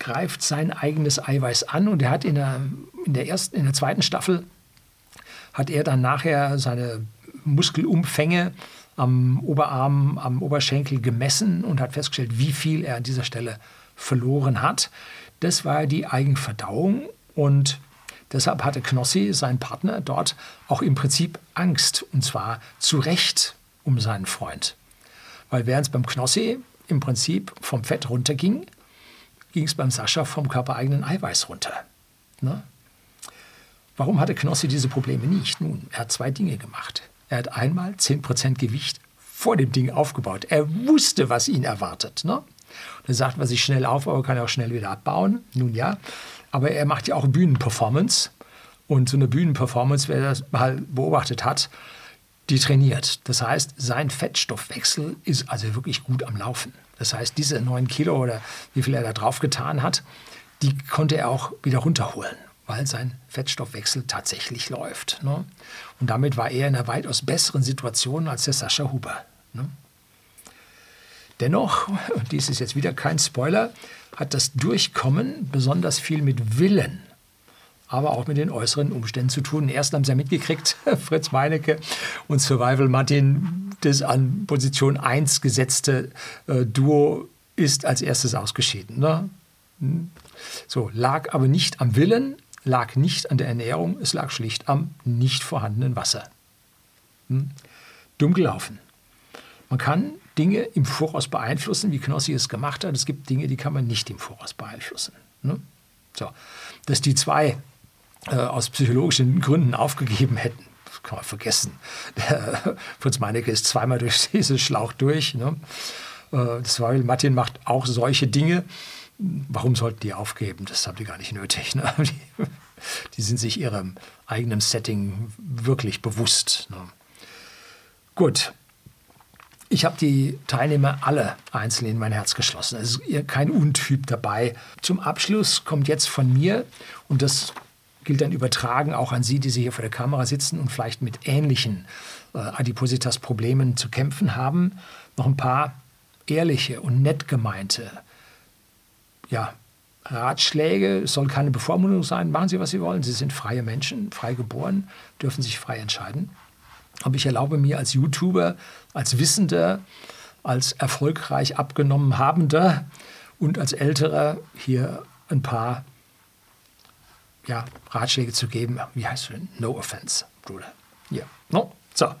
greift sein eigenes Eiweiß an und er hat in der, in der, ersten, in der zweiten Staffel hat er dann nachher seine Muskelumfänge am Oberarm, am Oberschenkel gemessen und hat festgestellt, wie viel er an dieser Stelle verloren hat. Das war die Eigenverdauung und deshalb hatte Knossi, sein Partner, dort auch im Prinzip Angst und zwar zu Recht um seinen Freund. Weil während es beim Knossi im Prinzip vom Fett runterging, ging es beim Sascha vom körpereigenen Eiweiß runter. Ne? Warum hatte Knossi diese Probleme nicht? Nun, er hat zwei Dinge gemacht. Er hat einmal 10% Gewicht vor dem Ding aufgebaut. Er wusste, was ihn erwartet. Ne? Dann sagt man sich schnell auf, aber kann auch schnell wieder abbauen. Nun ja, aber er macht ja auch Bühnenperformance. Und so eine Bühnenperformance, wer das mal beobachtet hat, die trainiert. Das heißt, sein Fettstoffwechsel ist also wirklich gut am Laufen. Das heißt, diese 9 Kilo oder wie viel er da drauf getan hat, die konnte er auch wieder runterholen, weil sein Fettstoffwechsel tatsächlich läuft. Ne? Und damit war er in einer weitaus besseren Situation als der Sascha Huber. Ne? Dennoch, und dies ist jetzt wieder kein Spoiler, hat das Durchkommen besonders viel mit Willen aber auch mit den äußeren Umständen zu tun. Erst haben Sie ja mitgekriegt, Fritz Meinecke und Survival Martin, das an Position 1 gesetzte äh, Duo ist als erstes ausgeschieden. Ne? Hm. So, lag aber nicht am Willen, lag nicht an der Ernährung, es lag schlicht am nicht vorhandenen Wasser. Hm? Dumm gelaufen. Man kann Dinge im Voraus beeinflussen, wie Knossi es gemacht hat. Es gibt Dinge, die kann man nicht im Voraus beeinflussen. Ne? So, dass die zwei äh, aus psychologischen Gründen aufgegeben hätten. Das kann man vergessen. Fritz Meinecke ist zweimal durch diesen Schlauch durch. Ne? Äh, das war, Martin macht auch solche Dinge. Warum sollten die aufgeben? Das haben die gar nicht nötig. Ne? Die, die, sind sich ihrem eigenen Setting wirklich bewusst. Ne? Gut, ich habe die Teilnehmer alle einzeln in mein Herz geschlossen. Es ist kein Untyp dabei. Zum Abschluss kommt jetzt von mir, und das gilt dann übertragen auch an Sie, die Sie hier vor der Kamera sitzen und vielleicht mit ähnlichen äh, Adipositas-Problemen zu kämpfen haben, noch ein paar ehrliche und nett gemeinte ja, Ratschläge. Es soll keine Bevormundung sein. Machen Sie, was Sie wollen. Sie sind freie Menschen, frei geboren, dürfen sich frei entscheiden. Aber ich erlaube mir als YouTuber, als Wissender, als erfolgreich abgenommen Habender und als Älterer hier ein paar ja, Ratschläge zu geben. Wie heißt du denn? No offense, Bruder. Ja. No. So.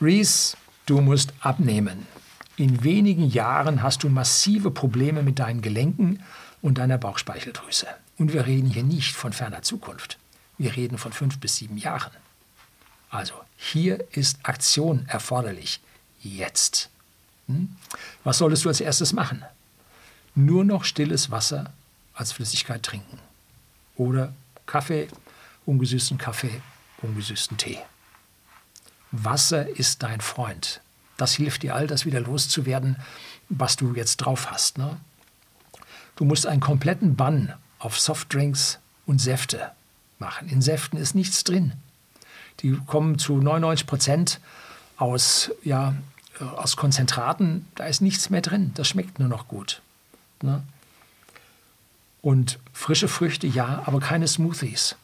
Reese, du musst abnehmen. In wenigen Jahren hast du massive Probleme mit deinen Gelenken und deiner Bauchspeicheldrüse. Und wir reden hier nicht von ferner Zukunft. Wir reden von fünf bis sieben Jahren. Also hier ist Aktion erforderlich. Jetzt. Hm? Was solltest du als erstes machen? Nur noch stilles Wasser als Flüssigkeit trinken. Oder Kaffee, ungesüßten Kaffee, ungesüßten Tee. Wasser ist dein Freund. Das hilft dir, all das wieder loszuwerden, was du jetzt drauf hast. Ne? Du musst einen kompletten Bann auf Softdrinks und Säfte machen. In Säften ist nichts drin. Die kommen zu 99 Prozent aus, ja, aus Konzentraten. Da ist nichts mehr drin. Das schmeckt nur noch gut. Ne? Und frische Früchte ja, aber keine Smoothies.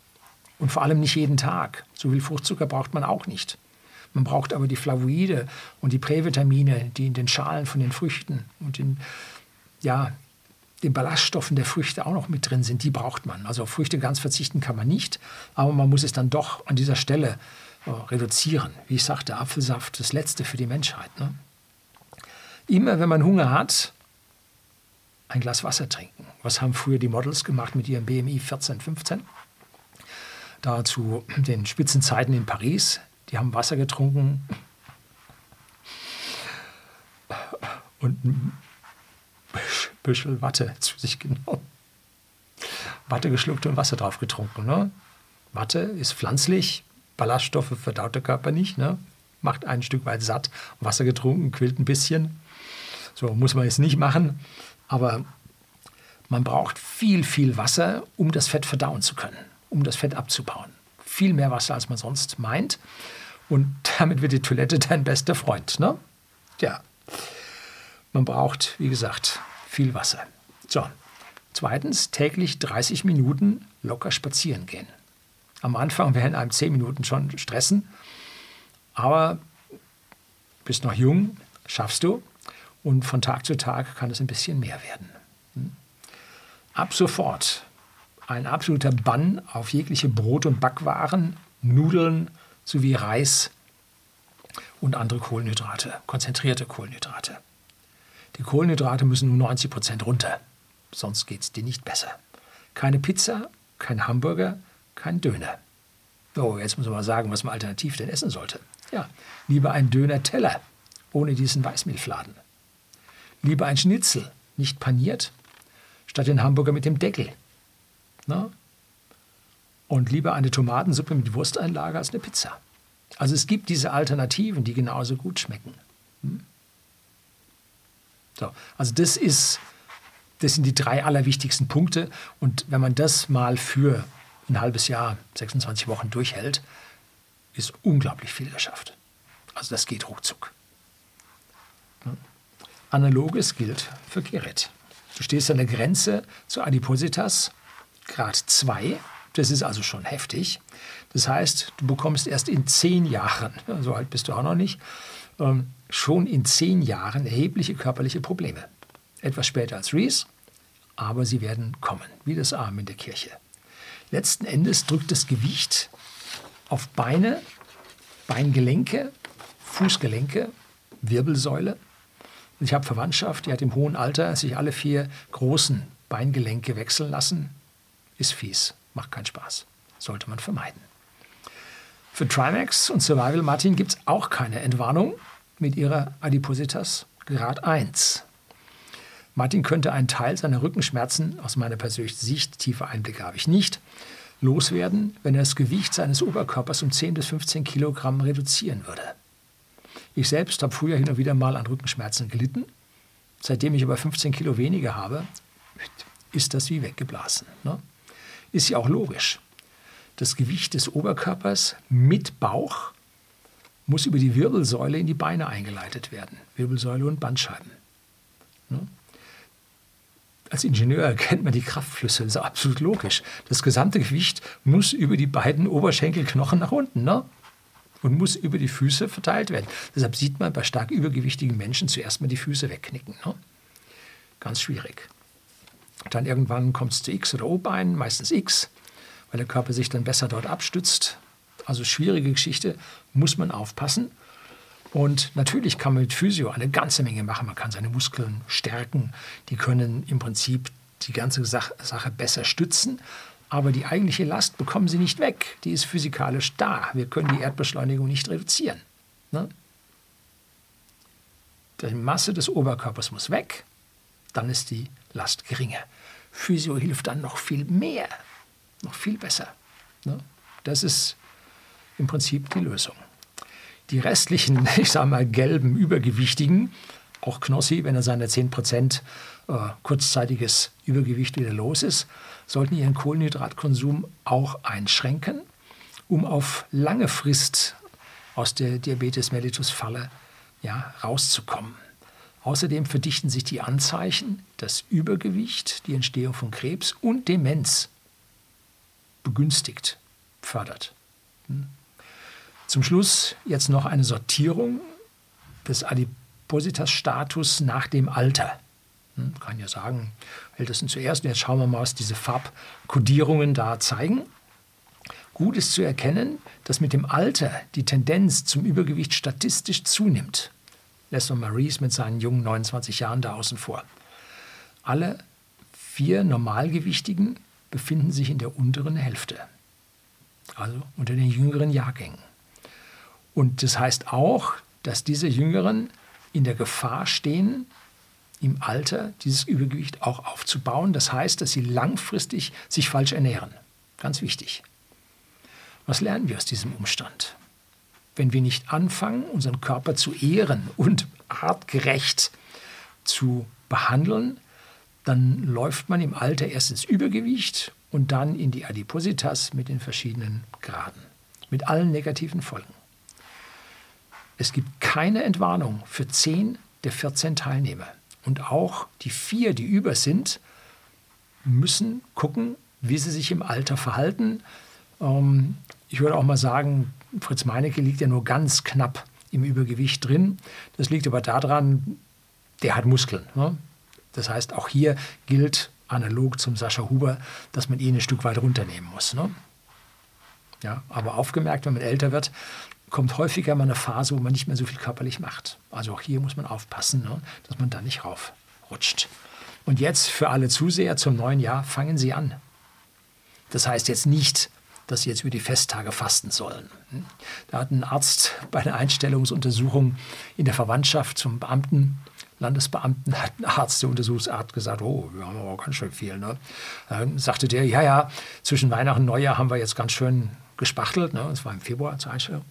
Und vor allem nicht jeden Tag. So viel Fruchtzucker braucht man auch nicht. Man braucht aber die Flavoide und die Prävitamine, die in den Schalen von den Früchten und in ja, den Ballaststoffen der Früchte auch noch mit drin sind. Die braucht man. Also auf Früchte ganz verzichten kann man nicht, aber man muss es dann doch an dieser Stelle äh, reduzieren. Wie ich sagte, Apfelsaft, das Letzte für die Menschheit. Ne? Immer wenn man Hunger hat, ein Glas Wasser trinken. Was haben früher die Models gemacht mit ihrem BMI 14, 15? Da zu den Spitzenzeiten in Paris. Die haben Wasser getrunken und ein Büschel Watte zu sich genommen. Watte geschluckt und Wasser drauf getrunken. Ne? Watte ist pflanzlich, Ballaststoffe verdaut der Körper nicht, ne? macht ein Stück weit satt. Wasser getrunken, quillt ein bisschen. So muss man jetzt nicht machen, aber man braucht viel, viel Wasser, um das Fett verdauen zu können, um das Fett abzubauen. Viel mehr Wasser, als man sonst meint. Und damit wird die Toilette dein bester Freund. Ne? Ja, man braucht, wie gesagt, viel Wasser. So, zweitens täglich 30 Minuten locker spazieren gehen. Am Anfang werden einem 10 Minuten schon stressen, aber bist noch jung, schaffst du und von Tag zu Tag kann es ein bisschen mehr werden. Hm? Ab sofort ein absoluter Bann auf jegliche Brot- und Backwaren, Nudeln sowie Reis und andere Kohlenhydrate, konzentrierte Kohlenhydrate. Die Kohlenhydrate müssen um 90 Prozent runter, sonst geht es dir nicht besser. Keine Pizza, kein Hamburger, kein Döner. So, jetzt muss man mal sagen, was man alternativ denn essen sollte. Ja, lieber ein Döner-Teller ohne diesen Weißmehlfladen. Lieber ein Schnitzel, nicht paniert, statt den Hamburger mit dem Deckel. Na? Und lieber eine Tomatensuppe mit Wursteinlage als eine Pizza. Also es gibt diese Alternativen, die genauso gut schmecken. Hm? So, also das ist, das sind die drei allerwichtigsten Punkte. Und wenn man das mal für ein halbes Jahr, 26 Wochen durchhält, ist unglaublich viel geschafft. Also das geht ruckzuck. Analoges gilt für Gerrit. Du stehst an der Grenze zu Adipositas, Grad 2. Das ist also schon heftig. Das heißt, du bekommst erst in zehn Jahren, so alt bist du auch noch nicht, ähm, schon in zehn Jahren erhebliche körperliche Probleme. Etwas später als Reese, aber sie werden kommen, wie das Arm in der Kirche. Letzten Endes drückt das Gewicht auf Beine, Beingelenke, Fußgelenke, Wirbelsäule. Ich habe Verwandtschaft, die hat im hohen Alter sich alle vier großen Beingelenke wechseln lassen. Ist fies, macht keinen Spaß. Sollte man vermeiden. Für Trimax und Survival Martin gibt es auch keine Entwarnung mit ihrer Adipositas Grad 1. Martin könnte einen Teil seiner Rückenschmerzen, aus meiner persönlichen Sicht, tiefe Einblicke habe ich nicht, loswerden, wenn er das Gewicht seines Oberkörpers um 10 bis 15 Kilogramm reduzieren würde. Ich selbst habe früher hin und wieder mal an Rückenschmerzen gelitten. Seitdem ich aber 15 Kilo weniger habe, ist das wie weggeblasen. Ne? Ist ja auch logisch. Das Gewicht des Oberkörpers mit Bauch muss über die Wirbelsäule in die Beine eingeleitet werden. Wirbelsäule und Bandscheiben. Ne? Als Ingenieur kennt man die Kraftflüsse, das ist absolut logisch. Das gesamte Gewicht muss über die beiden Oberschenkelknochen nach unten ne? Und muss über die Füße verteilt werden. Deshalb sieht man bei stark übergewichtigen Menschen zuerst mal die Füße wegknicken. Ne? Ganz schwierig. Dann irgendwann kommt es zu X- oder O-Beinen, meistens X, weil der Körper sich dann besser dort abstützt. Also schwierige Geschichte, muss man aufpassen. Und natürlich kann man mit Physio eine ganze Menge machen. Man kann seine Muskeln stärken. Die können im Prinzip die ganze Sache besser stützen. Aber die eigentliche Last bekommen sie nicht weg. Die ist physikalisch da. Wir können die Erdbeschleunigung nicht reduzieren. Ne? Die Masse des Oberkörpers muss weg. Dann ist die Last geringer. Physio hilft dann noch viel mehr. Noch viel besser. Ne? Das ist im Prinzip die Lösung. Die restlichen, ich sage mal, gelben, übergewichtigen, auch Knossi, wenn er seine 10% äh, kurzzeitiges Übergewicht wieder los ist, sollten ihren Kohlenhydratkonsum auch einschränken, um auf lange Frist aus der Diabetes mellitus Falle ja, rauszukommen. Außerdem verdichten sich die Anzeichen, dass Übergewicht die Entstehung von Krebs und Demenz begünstigt, fördert. Hm? Zum Schluss jetzt noch eine Sortierung des Adipositas-Status nach dem Alter. Man hm, kann ja sagen, Ältesten zuerst. Jetzt schauen wir mal, was diese Farbkodierungen da zeigen. Gut ist zu erkennen, dass mit dem Alter die Tendenz zum Übergewicht statistisch zunimmt. Lester Maurice mit seinen jungen 29 Jahren da außen vor. Alle vier Normalgewichtigen befinden sich in der unteren Hälfte, also unter den jüngeren Jahrgängen. Und das heißt auch, dass diese Jüngeren in der Gefahr stehen, im Alter dieses Übergewicht auch aufzubauen. Das heißt, dass sie langfristig sich falsch ernähren. Ganz wichtig. Was lernen wir aus diesem Umstand? Wenn wir nicht anfangen, unseren Körper zu ehren und artgerecht zu behandeln, dann läuft man im Alter erst ins Übergewicht und dann in die Adipositas mit den verschiedenen Graden, mit allen negativen Folgen. Es gibt keine Entwarnung für 10 der 14 Teilnehmer. Und auch die vier, die über sind, müssen gucken, wie sie sich im Alter verhalten. Ähm, ich würde auch mal sagen, Fritz Meinecke liegt ja nur ganz knapp im Übergewicht drin. Das liegt aber daran, der hat Muskeln. Ne? Das heißt, auch hier gilt analog zum Sascha Huber, dass man ihn ein Stück weit runternehmen muss. Ne? Ja, aber aufgemerkt, wenn man älter wird, kommt häufiger mal eine Phase, wo man nicht mehr so viel körperlich macht. Also auch hier muss man aufpassen, ne, dass man da nicht raufrutscht. Und jetzt für alle Zuseher zum neuen Jahr fangen Sie an. Das heißt jetzt nicht, dass Sie jetzt über die Festtage fasten sollen. Da hat ein Arzt bei einer Einstellungsuntersuchung in der Verwandtschaft zum Beamten, Landesbeamten, hat ein Arzt der Untersuchsart gesagt, oh, wir haben aber ganz schön viel. Ne? Dann sagte der, ja, ja, zwischen Weihnachten und Neujahr haben wir jetzt ganz schön gespachtelt. Ne? Das war im Februar zur Einstellung.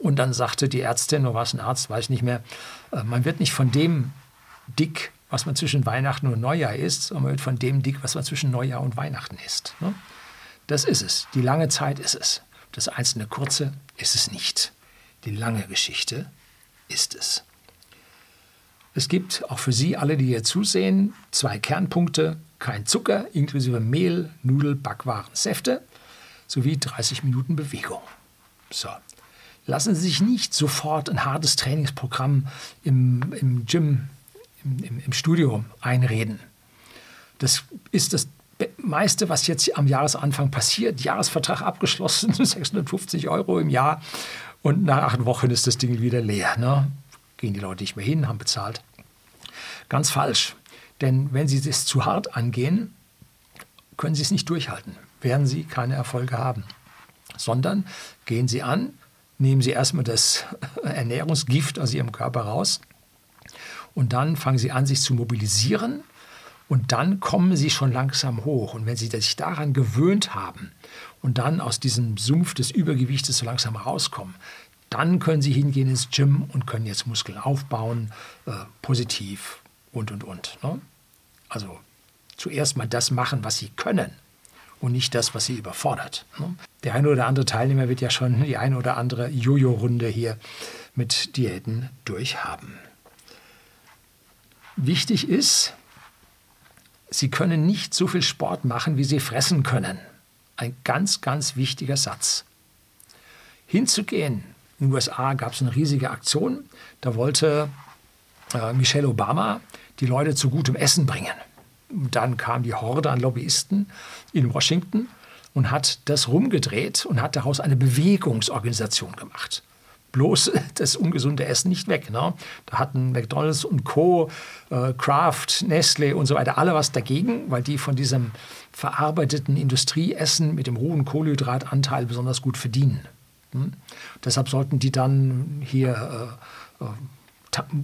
Und dann sagte die Ärztin, oder war es ein Arzt, weiß ich nicht mehr, äh, man wird nicht von dem dick, was man zwischen Weihnachten und Neujahr isst, sondern man wird von dem dick, was man zwischen Neujahr und Weihnachten isst. Ne? Das ist es. Die lange Zeit ist es. Das einzelne kurze ist es nicht. Die lange Geschichte ist es. Es gibt auch für Sie alle, die hier zusehen, zwei Kernpunkte. Kein Zucker inklusive Mehl, Nudel, Backwaren, Säfte sowie 30 Minuten Bewegung. So, lassen Sie sich nicht sofort ein hartes Trainingsprogramm im, im Gym, im, im, Studio einreden. Das ist das meiste, was jetzt am Jahresanfang passiert. Jahresvertrag abgeschlossen, 650 Euro im Jahr. Und nach acht Wochen ist das Ding wieder leer. Ne? Gehen die Leute nicht mehr hin, haben bezahlt. Ganz falsch. Denn wenn Sie das zu hart angehen, können Sie es nicht durchhalten. Werden Sie keine Erfolge haben. Sondern gehen Sie an, nehmen Sie erstmal das Ernährungsgift aus Ihrem Körper raus und dann fangen Sie an, sich zu mobilisieren und dann kommen Sie schon langsam hoch. Und wenn Sie sich daran gewöhnt haben und dann aus diesem Sumpf des Übergewichtes so langsam rauskommen, dann können Sie hingehen ins Gym und können jetzt Muskeln aufbauen, äh, positiv und, und, und. Ne? Also zuerst mal das machen, was Sie können und nicht das, was Sie überfordert. Ne? Der eine oder andere Teilnehmer wird ja schon die eine oder andere Jojo-Runde hier mit Diäten durchhaben. Wichtig ist, Sie können nicht so viel Sport machen, wie Sie fressen können. Ein ganz, ganz wichtiger Satz. Hinzugehen. In den USA gab es eine riesige Aktion. Da wollte äh, Michelle Obama die Leute zu gutem Essen bringen. Dann kam die Horde an Lobbyisten in Washington und hat das rumgedreht und hat daraus eine Bewegungsorganisation gemacht. Bloß das ungesunde Essen nicht weg. Ne? Da hatten McDonalds und Co., äh, Kraft, Nestle und so weiter alle was dagegen, weil die von diesem verarbeiteten Industrieessen mit dem hohen Kohlenhydratanteil besonders gut verdienen. Hm? Deshalb sollten die dann hier äh, äh,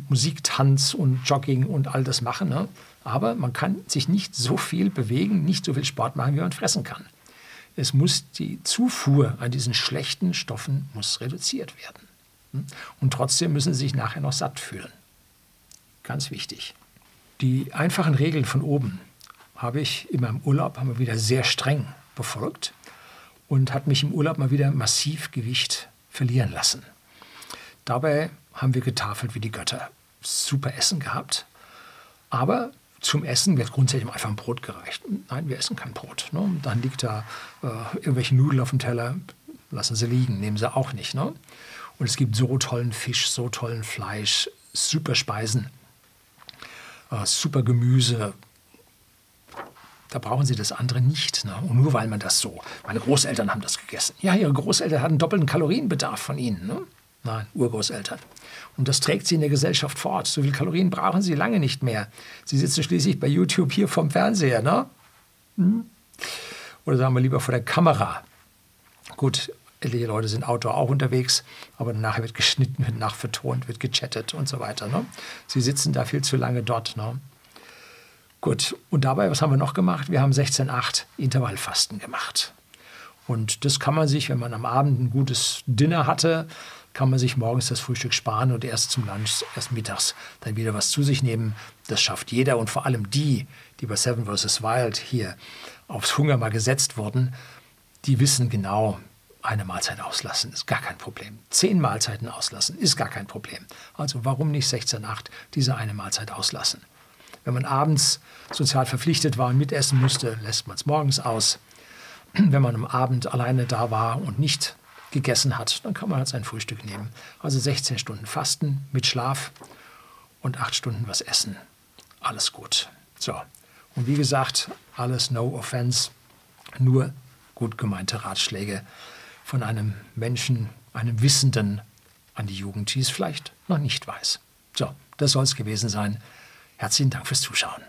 Musik, Tanz und Jogging und all das machen. Ne? Aber man kann sich nicht so viel bewegen, nicht so viel Sport machen, wie man fressen kann. Es muss die Zufuhr an diesen schlechten Stoffen muss reduziert werden. Und trotzdem müssen sie sich nachher noch satt fühlen. Ganz wichtig. Die einfachen Regeln von oben habe ich in meinem Urlaub haben wir wieder sehr streng befolgt und hat mich im Urlaub mal wieder massiv Gewicht verlieren lassen. Dabei haben wir getafelt wie die Götter. Super Essen gehabt. Aber zum Essen wird grundsätzlich einfach ein Brot gereicht. Nein, wir essen kein Brot. Ne? Dann liegt da äh, irgendwelche Nudeln auf dem Teller, lassen sie liegen, nehmen sie auch nicht. Ne? Und es gibt so tollen Fisch, so tollen Fleisch, super Speisen, äh, super Gemüse, Da brauchen Sie das andere nicht. Ne? Und nur weil man das so. Meine Großeltern haben das gegessen. Ja, Ihre Großeltern hatten doppelten Kalorienbedarf von Ihnen. Ne? Nein, Urgroßeltern. Und das trägt Sie in der Gesellschaft fort. So viele Kalorien brauchen Sie lange nicht mehr. Sie sitzen schließlich bei YouTube hier vom Fernseher. Ne? Hm? Oder sagen wir lieber vor der Kamera. Gut, etliche Leute sind Outdoor auch unterwegs, aber nachher wird geschnitten, wird nachvertont, wird gechattet und so weiter. Ne? Sie sitzen da viel zu lange dort. Ne? Gut, und dabei, was haben wir noch gemacht? Wir haben 16,8 Intervallfasten gemacht. Und das kann man sich, wenn man am Abend ein gutes Dinner hatte, kann man sich morgens das Frühstück sparen und erst zum Lunch, erst mittags dann wieder was zu sich nehmen. Das schafft jeder und vor allem die, die bei Seven vs. Wild hier aufs Hunger mal gesetzt wurden, die wissen genau, eine Mahlzeit auslassen ist gar kein Problem. Zehn Mahlzeiten auslassen ist gar kein Problem. Also warum nicht 16,8 diese eine Mahlzeit auslassen? Wenn man abends sozial verpflichtet war und mitessen musste, lässt man es morgens aus. Wenn man am Abend alleine da war und nicht gegessen hat, dann kann man halt sein Frühstück nehmen. Also 16 Stunden Fasten mit Schlaf und 8 Stunden was essen. Alles gut. So. Und wie gesagt, alles no offense, nur gut gemeinte Ratschläge von einem Menschen, einem Wissenden an die Jugend, die es vielleicht noch nicht weiß. So, das soll es gewesen sein. Herzlichen Dank fürs Zuschauen.